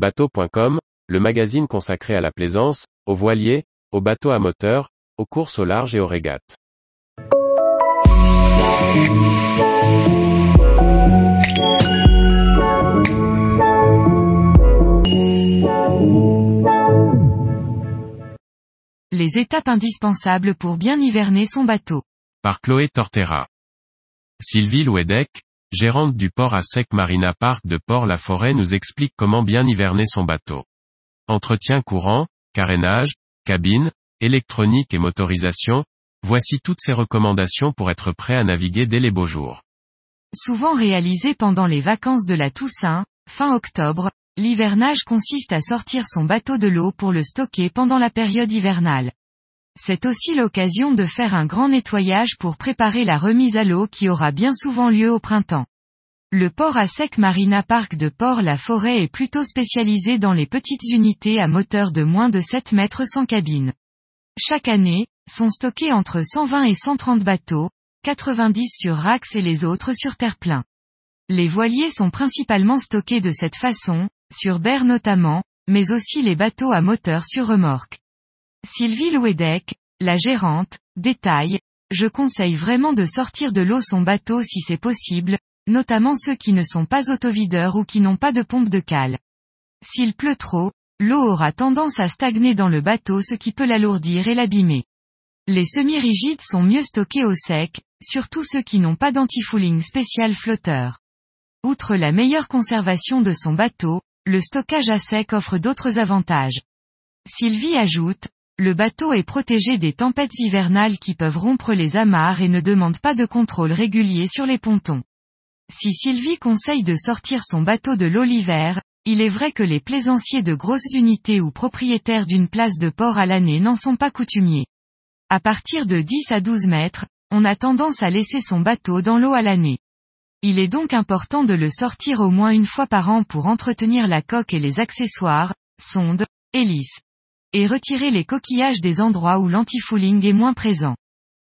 Bateau.com, le magazine consacré à la plaisance, aux voiliers, aux bateaux à moteur, aux courses au large et aux régates. Les étapes indispensables pour bien hiverner son bateau. Par Chloé Tortera. Sylvie Louedec, gérante du port à sec Marina Park de Port-la-Forêt nous explique comment bien hiverner son bateau. Entretien courant, carénage, cabine, électronique et motorisation, voici toutes ces recommandations pour être prêt à naviguer dès les beaux jours. Souvent réalisé pendant les vacances de la Toussaint, fin octobre, l'hivernage consiste à sortir son bateau de l'eau pour le stocker pendant la période hivernale. C'est aussi l'occasion de faire un grand nettoyage pour préparer la remise à l'eau qui aura bien souvent lieu au printemps. Le port à sec Marina Park de Port-la-Forêt est plutôt spécialisé dans les petites unités à moteur de moins de 7 mètres sans cabine. Chaque année, sont stockés entre 120 et 130 bateaux, 90 sur Rax et les autres sur terre-plein. Les voiliers sont principalement stockés de cette façon, sur berre notamment, mais aussi les bateaux à moteur sur remorque. Sylvie Louedec, la gérante, détaille, je conseille vraiment de sortir de l'eau son bateau si c'est possible, notamment ceux qui ne sont pas autovideurs ou qui n'ont pas de pompe de cale. S'il pleut trop, l'eau aura tendance à stagner dans le bateau ce qui peut l'alourdir et l'abîmer. Les semi-rigides sont mieux stockés au sec, surtout ceux qui n'ont pas d'antifouling spécial flotteur. Outre la meilleure conservation de son bateau, le stockage à sec offre d'autres avantages. Sylvie ajoute, le bateau est protégé des tempêtes hivernales qui peuvent rompre les amarres et ne demande pas de contrôle régulier sur les pontons. Si Sylvie conseille de sortir son bateau de l'eau l'hiver, il est vrai que les plaisanciers de grosses unités ou propriétaires d'une place de port à l'année n'en sont pas coutumiers. À partir de 10 à 12 mètres, on a tendance à laisser son bateau dans l'eau à l'année. Il est donc important de le sortir au moins une fois par an pour entretenir la coque et les accessoires, sondes, hélices et retirer les coquillages des endroits où l'antifouling est moins présent.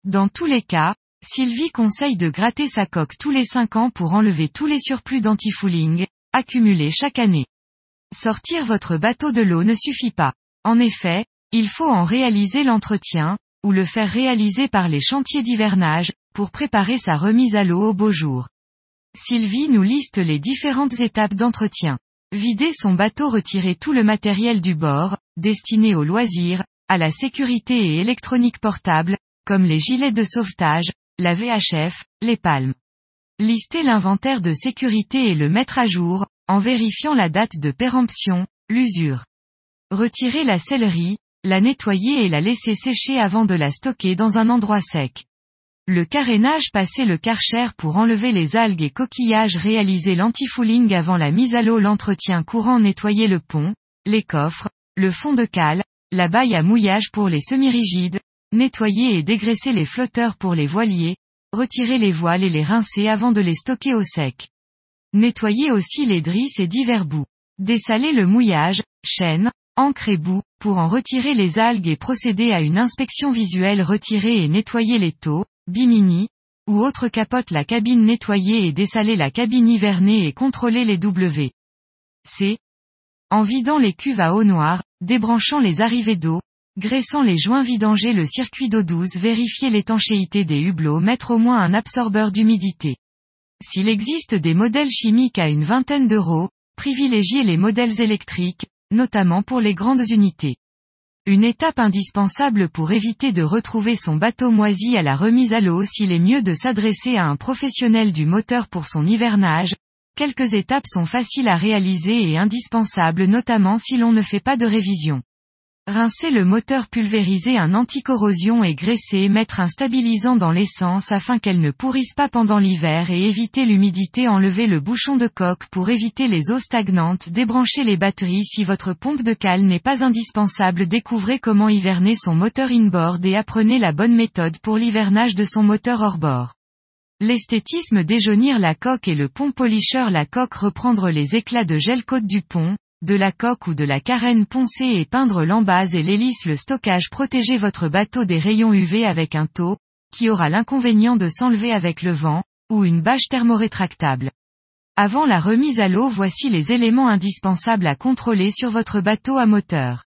Dans tous les cas, Sylvie conseille de gratter sa coque tous les 5 ans pour enlever tous les surplus d'antifouling, accumulés chaque année. Sortir votre bateau de l'eau ne suffit pas. En effet, il faut en réaliser l'entretien, ou le faire réaliser par les chantiers d'hivernage, pour préparer sa remise à l'eau au beau jour. Sylvie nous liste les différentes étapes d'entretien. Vider son bateau retirer tout le matériel du bord, destiné aux loisirs, à la sécurité et électronique portable, comme les gilets de sauvetage, la VHF, les palmes. Lister l'inventaire de sécurité et le mettre à jour, en vérifiant la date de péremption, l'usure. Retirer la sellerie, la nettoyer et la laisser sécher avant de la stocker dans un endroit sec. Le carénage passer le karcher pour enlever les algues et coquillages réaliser l'antifouling avant la mise à l'eau l'entretien courant nettoyer le pont, les coffres, le fond de cale, la baille à mouillage pour les semi-rigides, nettoyer et dégraisser les flotteurs pour les voiliers, retirer les voiles et les rincer avant de les stocker au sec. Nettoyer aussi les drisses et divers bouts. Dessaler le mouillage, chaîne, encre et bout, pour en retirer les algues et procéder à une inspection visuelle retirer et nettoyer les taux, bimini, ou autre capote la cabine nettoyer et dessaler la cabine hivernée et contrôler les W. C. En vidant les cuves à eau noire, débranchant les arrivées d'eau, graissant les joints vidanger le circuit d'eau douce vérifier l'étanchéité des hublots mettre au moins un absorbeur d'humidité. S'il existe des modèles chimiques à une vingtaine d'euros, privilégiez les modèles électriques, notamment pour les grandes unités. Une étape indispensable pour éviter de retrouver son bateau moisi à la remise à l'eau s'il est mieux de s'adresser à un professionnel du moteur pour son hivernage. Quelques étapes sont faciles à réaliser et indispensables notamment si l'on ne fait pas de révision. Rincer le moteur pulvériser un anticorrosion et graisser mettre un stabilisant dans l'essence afin qu'elle ne pourrisse pas pendant l'hiver et éviter l'humidité enlever le bouchon de coque pour éviter les eaux stagnantes débrancher les batteries si votre pompe de cale n'est pas indispensable découvrez comment hiverner son moteur inboard et apprenez la bonne méthode pour l'hivernage de son moteur hors-bord. L'esthétisme déjaunir la coque et le pont polisher la coque reprendre les éclats de gel côte du pont, de la coque ou de la carène poncer et peindre l'embase et l'hélice le stockage protéger votre bateau des rayons UV avec un taux, qui aura l'inconvénient de s'enlever avec le vent, ou une bâche thermorétractable. Avant la remise à l'eau voici les éléments indispensables à contrôler sur votre bateau à moteur.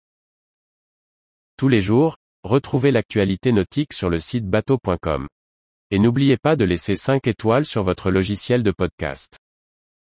Tous les jours, retrouvez l'actualité nautique sur le site bateau.com. Et n'oubliez pas de laisser 5 étoiles sur votre logiciel de podcast.